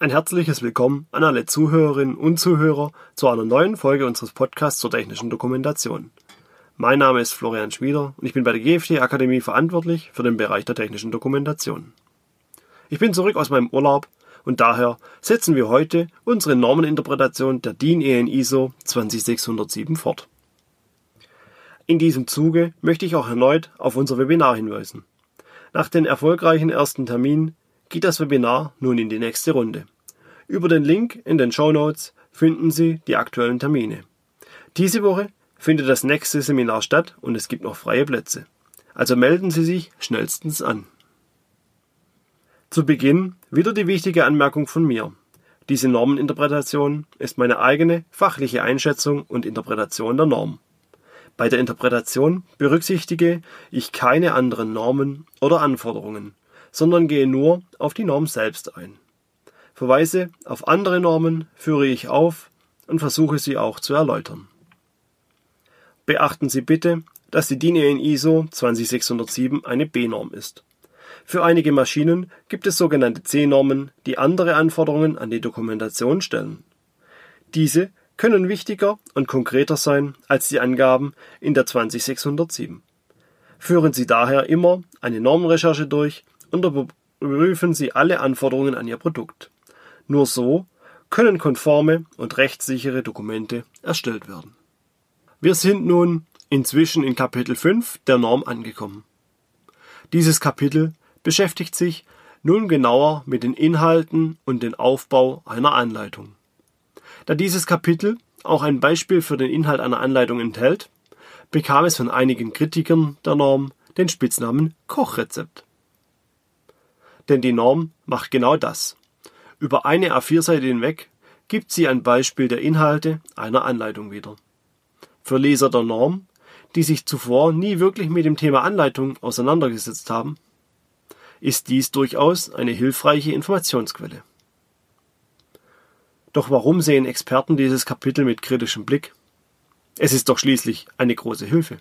Ein herzliches Willkommen an alle Zuhörerinnen und Zuhörer zu einer neuen Folge unseres Podcasts zur technischen Dokumentation. Mein Name ist Florian Schmieder und ich bin bei der GFT Akademie verantwortlich für den Bereich der technischen Dokumentation. Ich bin zurück aus meinem Urlaub und daher setzen wir heute unsere Normeninterpretation der DIN EN ISO 20607 fort. In diesem Zuge möchte ich auch erneut auf unser Webinar hinweisen. Nach den erfolgreichen ersten Terminen geht das Webinar nun in die nächste Runde. Über den Link in den Show Notes finden Sie die aktuellen Termine. Diese Woche findet das nächste Seminar statt und es gibt noch freie Plätze. Also melden Sie sich schnellstens an. Zu Beginn wieder die wichtige Anmerkung von mir. Diese Normeninterpretation ist meine eigene fachliche Einschätzung und Interpretation der Norm. Bei der Interpretation berücksichtige ich keine anderen Normen oder Anforderungen, sondern gehe nur auf die Norm selbst ein. Verweise auf andere Normen führe ich auf und versuche sie auch zu erläutern. Beachten Sie bitte, dass die DIN EN ISO 20607 eine B-Norm ist. Für einige Maschinen gibt es sogenannte C-Normen, die andere Anforderungen an die Dokumentation stellen. Diese können wichtiger und konkreter sein als die Angaben in der 20607. Führen Sie daher immer eine Normenrecherche durch überprüfen Sie alle Anforderungen an Ihr Produkt. Nur so können konforme und rechtssichere Dokumente erstellt werden. Wir sind nun inzwischen in Kapitel 5 der Norm angekommen. Dieses Kapitel beschäftigt sich nun genauer mit den Inhalten und dem Aufbau einer Anleitung. Da dieses Kapitel auch ein Beispiel für den Inhalt einer Anleitung enthält, bekam es von einigen Kritikern der Norm den Spitznamen Kochrezept. Denn die Norm macht genau das. Über eine A4-Seite hinweg gibt sie ein Beispiel der Inhalte einer Anleitung wieder. Für Leser der Norm, die sich zuvor nie wirklich mit dem Thema Anleitung auseinandergesetzt haben, ist dies durchaus eine hilfreiche Informationsquelle. Doch warum sehen Experten dieses Kapitel mit kritischem Blick? Es ist doch schließlich eine große Hilfe.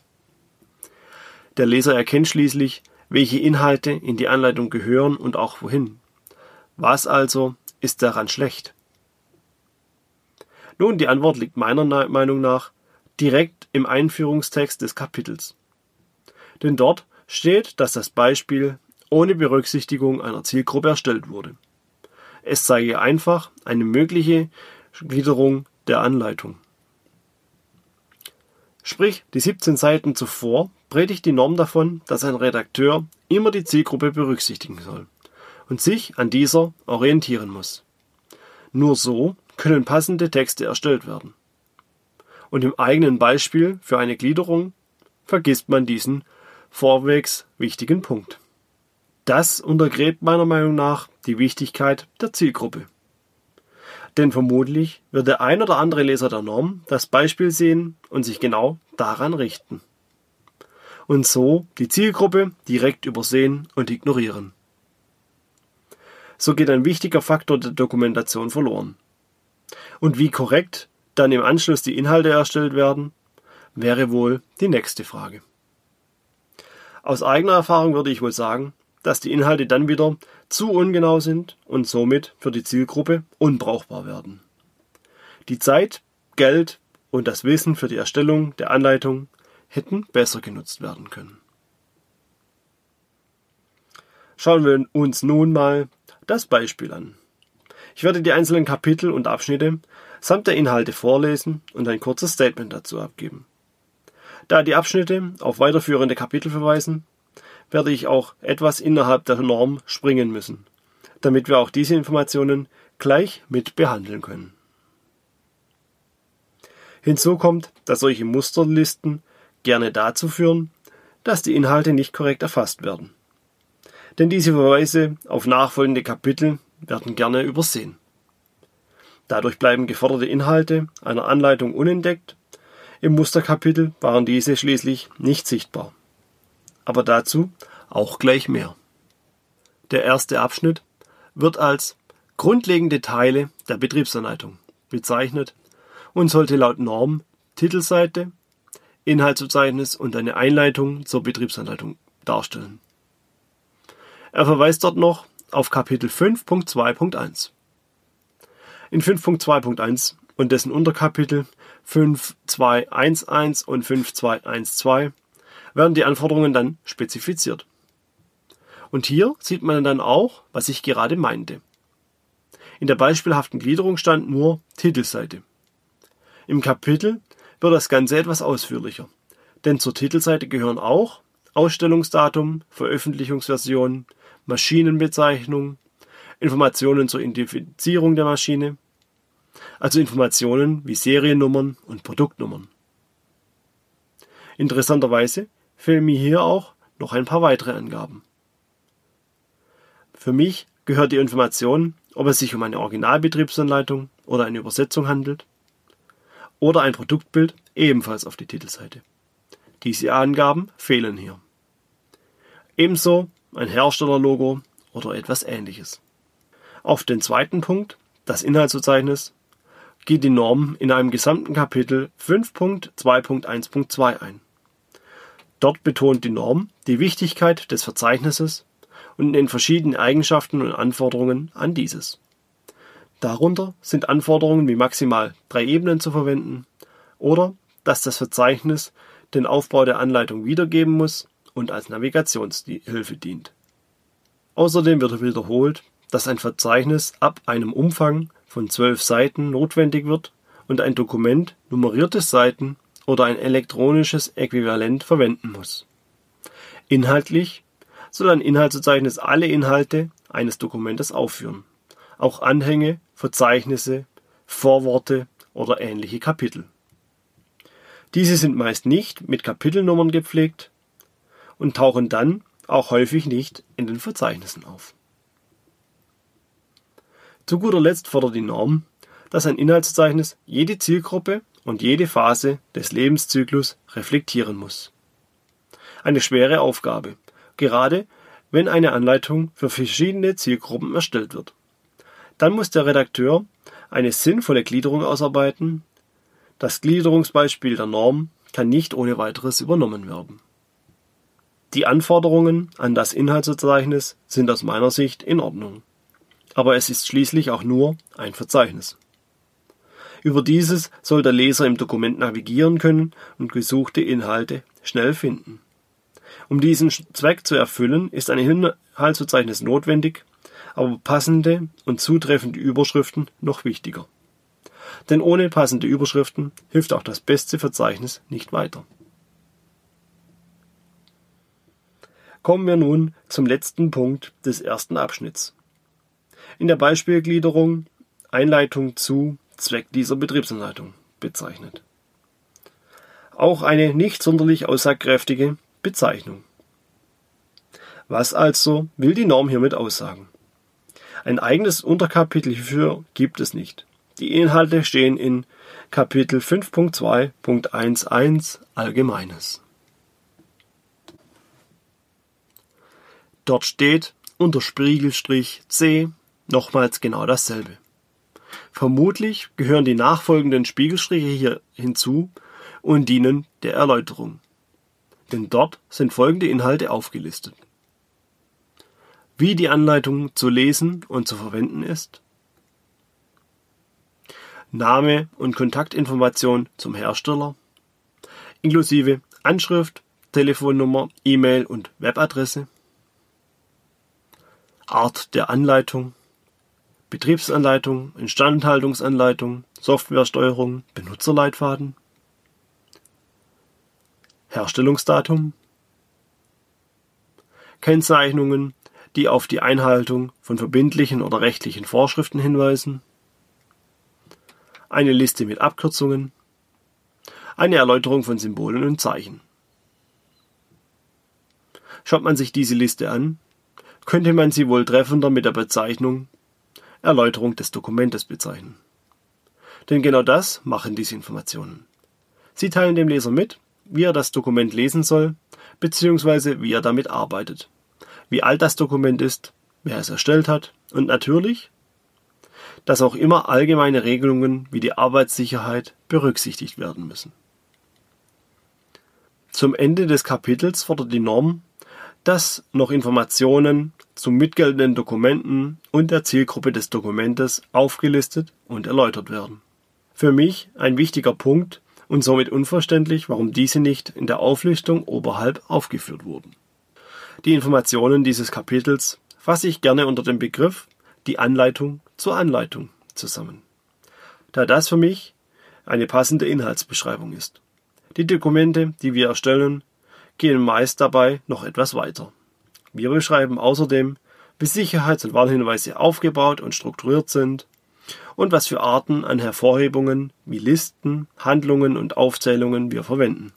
Der Leser erkennt schließlich, welche Inhalte in die Anleitung gehören und auch wohin. Was also ist daran schlecht? Nun, die Antwort liegt meiner Meinung nach direkt im Einführungstext des Kapitels. Denn dort steht, dass das Beispiel ohne Berücksichtigung einer Zielgruppe erstellt wurde. Es zeige einfach eine mögliche Gliederung der Anleitung. Sprich, die 17 Seiten zuvor predigt die Norm davon, dass ein Redakteur immer die Zielgruppe berücksichtigen soll und sich an dieser orientieren muss. Nur so können passende Texte erstellt werden. Und im eigenen Beispiel für eine Gliederung vergisst man diesen vorwegs wichtigen Punkt. Das untergräbt meiner Meinung nach die Wichtigkeit der Zielgruppe. Denn vermutlich wird der ein oder andere Leser der Norm das Beispiel sehen und sich genau daran richten. Und so die Zielgruppe direkt übersehen und ignorieren. So geht ein wichtiger Faktor der Dokumentation verloren. Und wie korrekt dann im Anschluss die Inhalte erstellt werden, wäre wohl die nächste Frage. Aus eigener Erfahrung würde ich wohl sagen, dass die Inhalte dann wieder zu ungenau sind und somit für die Zielgruppe unbrauchbar werden. Die Zeit, Geld und das Wissen für die Erstellung der Anleitung hätten besser genutzt werden können. Schauen wir uns nun mal das Beispiel an. Ich werde die einzelnen Kapitel und Abschnitte samt der Inhalte vorlesen und ein kurzes Statement dazu abgeben. Da die Abschnitte auf weiterführende Kapitel verweisen, werde ich auch etwas innerhalb der Norm springen müssen, damit wir auch diese Informationen gleich mit behandeln können. Hinzu kommt, dass solche Musterlisten gerne dazu führen, dass die Inhalte nicht korrekt erfasst werden. Denn diese Verweise auf nachfolgende Kapitel werden gerne übersehen. Dadurch bleiben geforderte Inhalte einer Anleitung unentdeckt, im Musterkapitel waren diese schließlich nicht sichtbar aber dazu auch gleich mehr. Der erste Abschnitt wird als grundlegende Teile der Betriebsanleitung bezeichnet und sollte laut Norm Titelseite, Inhaltsverzeichnis und eine Einleitung zur Betriebsanleitung darstellen. Er verweist dort noch auf Kapitel 5.2.1. In 5.2.1 und dessen Unterkapitel 5211 und 5212 werden die Anforderungen dann spezifiziert. Und hier sieht man dann auch, was ich gerade meinte. In der beispielhaften Gliederung stand nur Titelseite. Im Kapitel wird das Ganze etwas ausführlicher, denn zur Titelseite gehören auch Ausstellungsdatum, Veröffentlichungsversion, Maschinenbezeichnung, Informationen zur Identifizierung der Maschine, also Informationen wie Seriennummern und Produktnummern. Interessanterweise fehlen mir hier auch noch ein paar weitere Angaben. Für mich gehört die Information, ob es sich um eine Originalbetriebsanleitung oder eine Übersetzung handelt, oder ein Produktbild ebenfalls auf die Titelseite. Diese Angaben fehlen hier. Ebenso ein Herstellerlogo oder etwas ähnliches. Auf den zweiten Punkt, das Inhaltsverzeichnis, geht die Norm in einem gesamten Kapitel 5.2.1.2 ein. Dort betont die Norm die Wichtigkeit des Verzeichnisses und den verschiedenen Eigenschaften und Anforderungen an dieses. Darunter sind Anforderungen wie maximal drei Ebenen zu verwenden oder dass das Verzeichnis den Aufbau der Anleitung wiedergeben muss und als Navigationshilfe dient. Außerdem wird wiederholt, dass ein Verzeichnis ab einem Umfang von zwölf Seiten notwendig wird und ein Dokument nummerierte Seiten oder ein elektronisches Äquivalent verwenden muss. Inhaltlich soll ein Inhaltsverzeichnis alle Inhalte eines Dokumentes aufführen, auch Anhänge Verzeichnisse, Vorworte oder ähnliche Kapitel. Diese sind meist nicht mit Kapitelnummern gepflegt und tauchen dann auch häufig nicht in den Verzeichnissen auf. Zu guter Letzt fordert die Norm, dass ein Inhaltsverzeichnis jede Zielgruppe und jede Phase des Lebenszyklus reflektieren muss. Eine schwere Aufgabe, gerade wenn eine Anleitung für verschiedene Zielgruppen erstellt wird. Dann muss der Redakteur eine sinnvolle Gliederung ausarbeiten. Das Gliederungsbeispiel der Norm kann nicht ohne weiteres übernommen werden. Die Anforderungen an das Inhaltsverzeichnis sind aus meiner Sicht in Ordnung. Aber es ist schließlich auch nur ein Verzeichnis. Über dieses soll der Leser im Dokument navigieren können und gesuchte Inhalte schnell finden. Um diesen Zweck zu erfüllen, ist ein Inhaltsverzeichnis notwendig, aber passende und zutreffende Überschriften noch wichtiger. Denn ohne passende Überschriften hilft auch das beste Verzeichnis nicht weiter. Kommen wir nun zum letzten Punkt des ersten Abschnitts. In der Beispielgliederung Einleitung zu Zweck dieser Betriebsanleitung bezeichnet. Auch eine nicht sonderlich aussagekräftige Bezeichnung. Was also will die Norm hiermit aussagen? Ein eigenes Unterkapitel hierfür gibt es nicht. Die Inhalte stehen in Kapitel 5.2.11 Allgemeines. Dort steht unter Spiegelstrich C nochmals genau dasselbe. Vermutlich gehören die nachfolgenden Spiegelstriche hier hinzu und dienen der Erläuterung. Denn dort sind folgende Inhalte aufgelistet wie die Anleitung zu lesen und zu verwenden ist, Name und Kontaktinformation zum Hersteller, inklusive Anschrift, Telefonnummer, E-Mail und Webadresse, Art der Anleitung, Betriebsanleitung, Instandhaltungsanleitung, Softwaresteuerung, Benutzerleitfaden, Herstellungsdatum, Kennzeichnungen die auf die Einhaltung von verbindlichen oder rechtlichen Vorschriften hinweisen, eine Liste mit Abkürzungen, eine Erläuterung von Symbolen und Zeichen. Schaut man sich diese Liste an, könnte man sie wohl treffender mit der Bezeichnung Erläuterung des Dokumentes bezeichnen. Denn genau das machen diese Informationen. Sie teilen dem Leser mit, wie er das Dokument lesen soll, bzw. wie er damit arbeitet wie alt das Dokument ist, wer es erstellt hat und natürlich, dass auch immer allgemeine Regelungen wie die Arbeitssicherheit berücksichtigt werden müssen. Zum Ende des Kapitels fordert die Norm, dass noch Informationen zu mitgeltenden Dokumenten und der Zielgruppe des Dokumentes aufgelistet und erläutert werden. Für mich ein wichtiger Punkt und somit unverständlich, warum diese nicht in der Auflistung oberhalb aufgeführt wurden. Die Informationen dieses Kapitels fasse ich gerne unter dem Begriff die Anleitung zur Anleitung zusammen, da das für mich eine passende Inhaltsbeschreibung ist. Die Dokumente, die wir erstellen, gehen meist dabei noch etwas weiter. Wir beschreiben außerdem, wie Sicherheits- und Warnhinweise aufgebaut und strukturiert sind und was für Arten an Hervorhebungen wie Listen, Handlungen und Aufzählungen wir verwenden.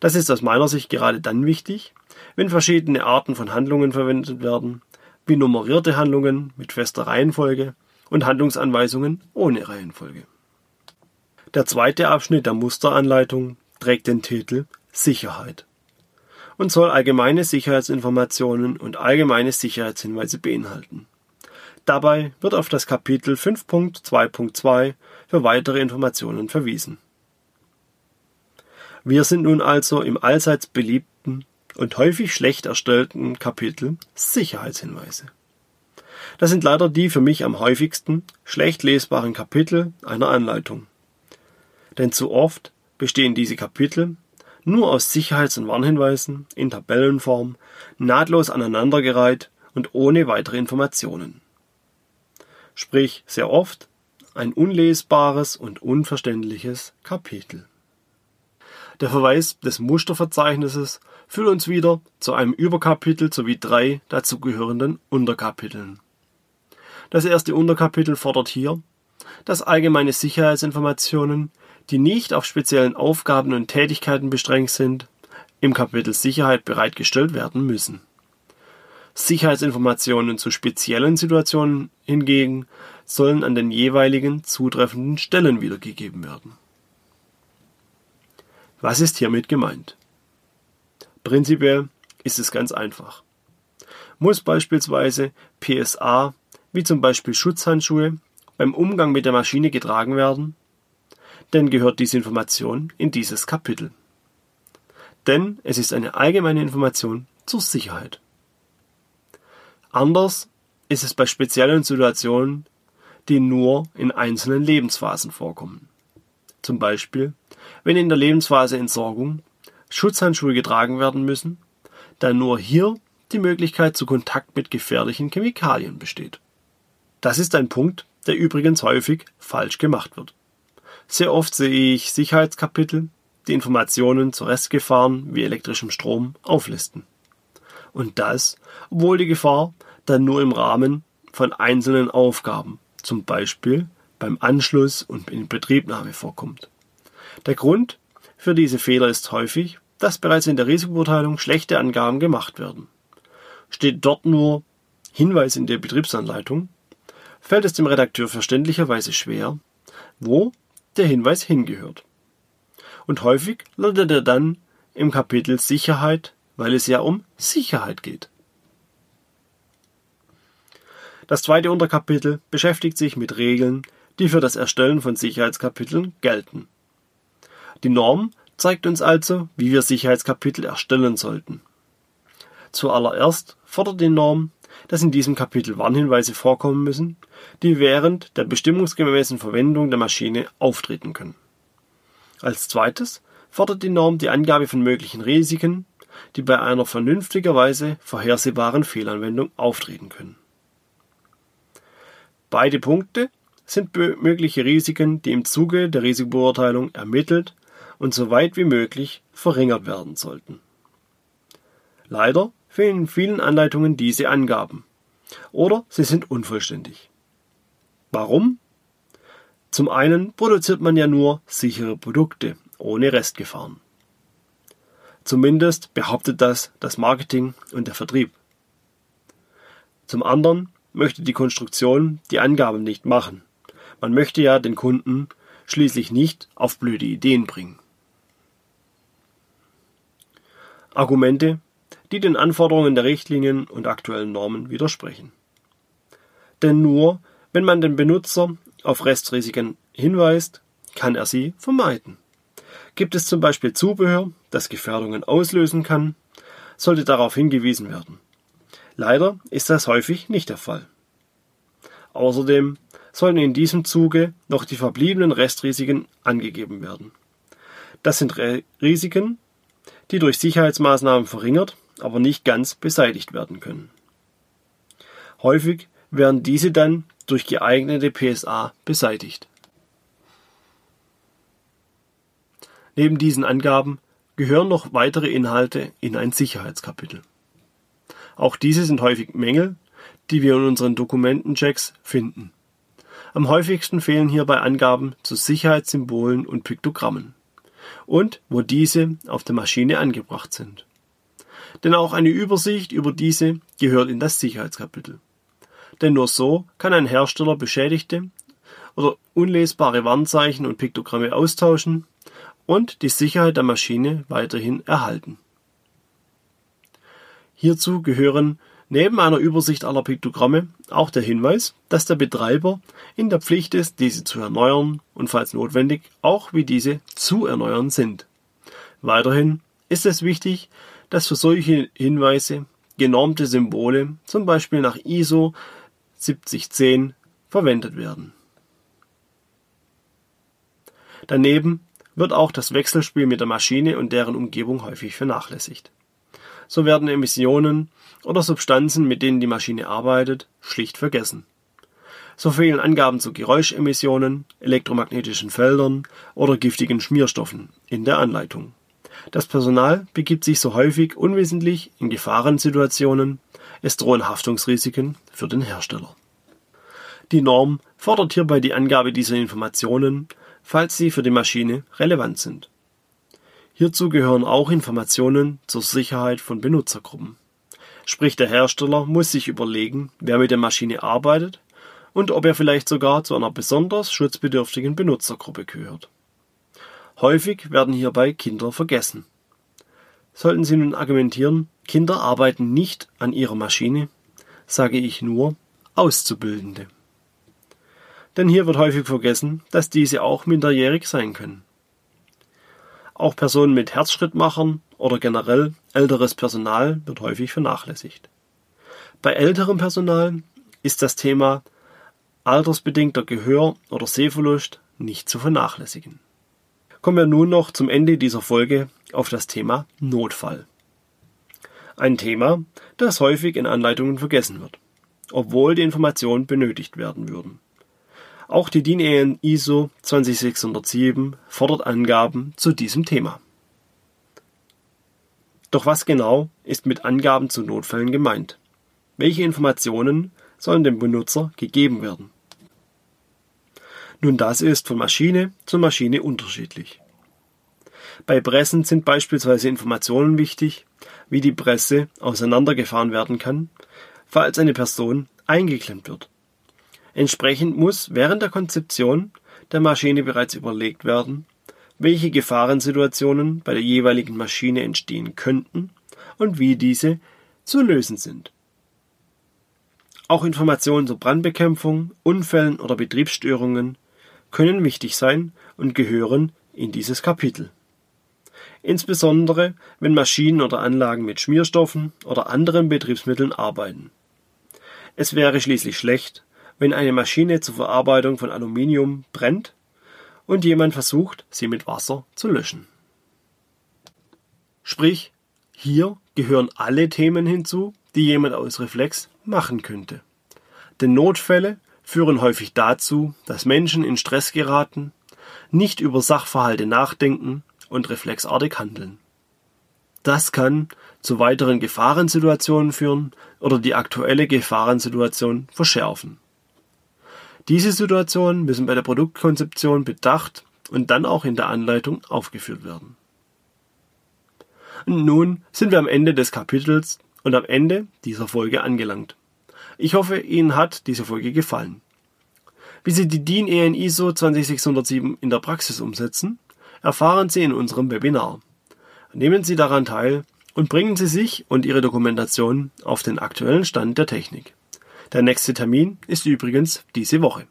Das ist aus meiner Sicht gerade dann wichtig, wenn verschiedene Arten von Handlungen verwendet werden, wie nummerierte Handlungen mit fester Reihenfolge und Handlungsanweisungen ohne Reihenfolge. Der zweite Abschnitt der Musteranleitung trägt den Titel Sicherheit und soll allgemeine Sicherheitsinformationen und allgemeine Sicherheitshinweise beinhalten. Dabei wird auf das Kapitel 5.2.2 für weitere Informationen verwiesen. Wir sind nun also im allseits beliebten und häufig schlecht erstellten Kapitel Sicherheitshinweise. Das sind leider die für mich am häufigsten schlecht lesbaren Kapitel einer Anleitung. Denn zu oft bestehen diese Kapitel nur aus Sicherheits- und Warnhinweisen in Tabellenform, nahtlos aneinandergereiht und ohne weitere Informationen. Sprich sehr oft ein unlesbares und unverständliches Kapitel. Der Verweis des Musterverzeichnisses führt uns wieder zu einem Überkapitel sowie drei dazugehörenden Unterkapiteln. Das erste Unterkapitel fordert hier, dass allgemeine Sicherheitsinformationen, die nicht auf speziellen Aufgaben und Tätigkeiten beschränkt sind, im Kapitel Sicherheit bereitgestellt werden müssen. Sicherheitsinformationen zu speziellen Situationen hingegen sollen an den jeweiligen zutreffenden Stellen wiedergegeben werden. Was ist hiermit gemeint? Prinzipiell ist es ganz einfach. Muss beispielsweise PSA, wie zum Beispiel Schutzhandschuhe, beim Umgang mit der Maschine getragen werden? Dann gehört diese Information in dieses Kapitel. Denn es ist eine allgemeine Information zur Sicherheit. Anders ist es bei speziellen Situationen, die nur in einzelnen Lebensphasen vorkommen. Zum Beispiel, wenn in der Lebensphase Entsorgung Schutzhandschuhe getragen werden müssen, da nur hier die Möglichkeit zu Kontakt mit gefährlichen Chemikalien besteht. Das ist ein Punkt, der übrigens häufig falsch gemacht wird. Sehr oft sehe ich Sicherheitskapitel, die Informationen zu Restgefahren wie elektrischem Strom auflisten. Und das, obwohl die Gefahr dann nur im Rahmen von einzelnen Aufgaben, zum Beispiel beim Anschluss und in Betriebnahme vorkommt. Der Grund für diese Fehler ist häufig, dass bereits in der Risikobeurteilung schlechte Angaben gemacht werden. Steht dort nur Hinweis in der Betriebsanleitung, fällt es dem Redakteur verständlicherweise schwer, wo der Hinweis hingehört. Und häufig landet er dann im Kapitel Sicherheit, weil es ja um Sicherheit geht. Das zweite Unterkapitel beschäftigt sich mit Regeln, die für das Erstellen von Sicherheitskapiteln gelten. Die Norm zeigt uns also, wie wir Sicherheitskapitel erstellen sollten. Zuallererst fordert die Norm, dass in diesem Kapitel Warnhinweise vorkommen müssen, die während der bestimmungsgemäßen Verwendung der Maschine auftreten können. Als zweites fordert die Norm die Angabe von möglichen Risiken, die bei einer vernünftigerweise vorhersehbaren Fehlanwendung auftreten können. Beide Punkte sind mögliche Risiken, die im Zuge der Risikobeurteilung ermittelt und so weit wie möglich verringert werden sollten. Leider fehlen in vielen Anleitungen diese Angaben oder sie sind unvollständig. Warum? Zum einen produziert man ja nur sichere Produkte ohne Restgefahren. Zumindest behauptet das das Marketing und der Vertrieb. Zum anderen möchte die Konstruktion die Angaben nicht machen. Man möchte ja den Kunden schließlich nicht auf blöde Ideen bringen. Argumente, die den Anforderungen der Richtlinien und aktuellen Normen widersprechen. Denn nur wenn man den Benutzer auf Restrisiken hinweist, kann er sie vermeiden. Gibt es zum Beispiel Zubehör, das Gefährdungen auslösen kann, sollte darauf hingewiesen werden. Leider ist das häufig nicht der Fall. Außerdem sollen in diesem Zuge noch die verbliebenen Restrisiken angegeben werden. Das sind Risiken, die durch Sicherheitsmaßnahmen verringert, aber nicht ganz beseitigt werden können. Häufig werden diese dann durch geeignete PSA beseitigt. Neben diesen Angaben gehören noch weitere Inhalte in ein Sicherheitskapitel. Auch diese sind häufig Mängel, die wir in unseren Dokumentenchecks finden. Am häufigsten fehlen hierbei Angaben zu Sicherheitssymbolen und Piktogrammen und wo diese auf der Maschine angebracht sind. Denn auch eine Übersicht über diese gehört in das Sicherheitskapitel. Denn nur so kann ein Hersteller beschädigte oder unlesbare Warnzeichen und Piktogramme austauschen und die Sicherheit der Maschine weiterhin erhalten. Hierzu gehören neben einer Übersicht aller Piktogramme auch der Hinweis, dass der Betreiber in der Pflicht ist, diese zu erneuern und falls notwendig auch wie diese zu erneuern sind. Weiterhin ist es wichtig, dass für solche Hinweise genormte Symbole, zum Beispiel nach ISO 7010, verwendet werden. Daneben wird auch das Wechselspiel mit der Maschine und deren Umgebung häufig vernachlässigt. So werden Emissionen oder Substanzen, mit denen die Maschine arbeitet, schlicht vergessen. So fehlen Angaben zu Geräuschemissionen, elektromagnetischen Feldern oder giftigen Schmierstoffen in der Anleitung. Das Personal begibt sich so häufig unwissentlich in Gefahrensituationen, es drohen Haftungsrisiken für den Hersteller. Die Norm fordert hierbei die Angabe dieser Informationen, falls sie für die Maschine relevant sind. Hierzu gehören auch Informationen zur Sicherheit von Benutzergruppen. Sprich, der Hersteller muss sich überlegen, wer mit der Maschine arbeitet und ob er vielleicht sogar zu einer besonders schutzbedürftigen Benutzergruppe gehört. Häufig werden hierbei Kinder vergessen. Sollten Sie nun argumentieren, Kinder arbeiten nicht an ihrer Maschine, sage ich nur Auszubildende. Denn hier wird häufig vergessen, dass diese auch minderjährig sein können. Auch Personen mit Herzschrittmachern oder generell älteres Personal wird häufig vernachlässigt. Bei älterem Personal ist das Thema altersbedingter Gehör- oder Sehverlust nicht zu vernachlässigen. Kommen wir nun noch zum Ende dieser Folge auf das Thema Notfall. Ein Thema, das häufig in Anleitungen vergessen wird, obwohl die Informationen benötigt werden würden. Auch die DIN EN ISO 20607 fordert Angaben zu diesem Thema. Doch was genau ist mit Angaben zu Notfällen gemeint? Welche Informationen sollen dem Benutzer gegeben werden? Nun, das ist von Maschine zu Maschine unterschiedlich. Bei Pressen sind beispielsweise Informationen wichtig, wie die Presse auseinandergefahren werden kann, falls eine Person eingeklemmt wird Entsprechend muss während der Konzeption der Maschine bereits überlegt werden, welche Gefahrensituationen bei der jeweiligen Maschine entstehen könnten und wie diese zu lösen sind. Auch Informationen zur Brandbekämpfung, Unfällen oder Betriebsstörungen können wichtig sein und gehören in dieses Kapitel. Insbesondere wenn Maschinen oder Anlagen mit Schmierstoffen oder anderen Betriebsmitteln arbeiten. Es wäre schließlich schlecht, wenn eine Maschine zur Verarbeitung von Aluminium brennt und jemand versucht, sie mit Wasser zu löschen. Sprich, hier gehören alle Themen hinzu, die jemand aus Reflex machen könnte. Denn Notfälle führen häufig dazu, dass Menschen in Stress geraten, nicht über Sachverhalte nachdenken und reflexartig handeln. Das kann zu weiteren Gefahrensituationen führen oder die aktuelle Gefahrensituation verschärfen. Diese Situationen müssen bei der Produktkonzeption bedacht und dann auch in der Anleitung aufgeführt werden. Und nun sind wir am Ende des Kapitels und am Ende dieser Folge angelangt. Ich hoffe, Ihnen hat diese Folge gefallen. Wie Sie die DIN EN ISO 20607 in der Praxis umsetzen, erfahren Sie in unserem Webinar. Nehmen Sie daran teil und bringen Sie sich und Ihre Dokumentation auf den aktuellen Stand der Technik. Der nächste Termin ist übrigens diese Woche.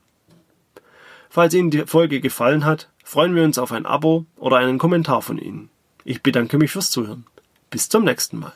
Falls Ihnen die Folge gefallen hat, freuen wir uns auf ein Abo oder einen Kommentar von Ihnen. Ich bedanke mich fürs Zuhören. Bis zum nächsten Mal.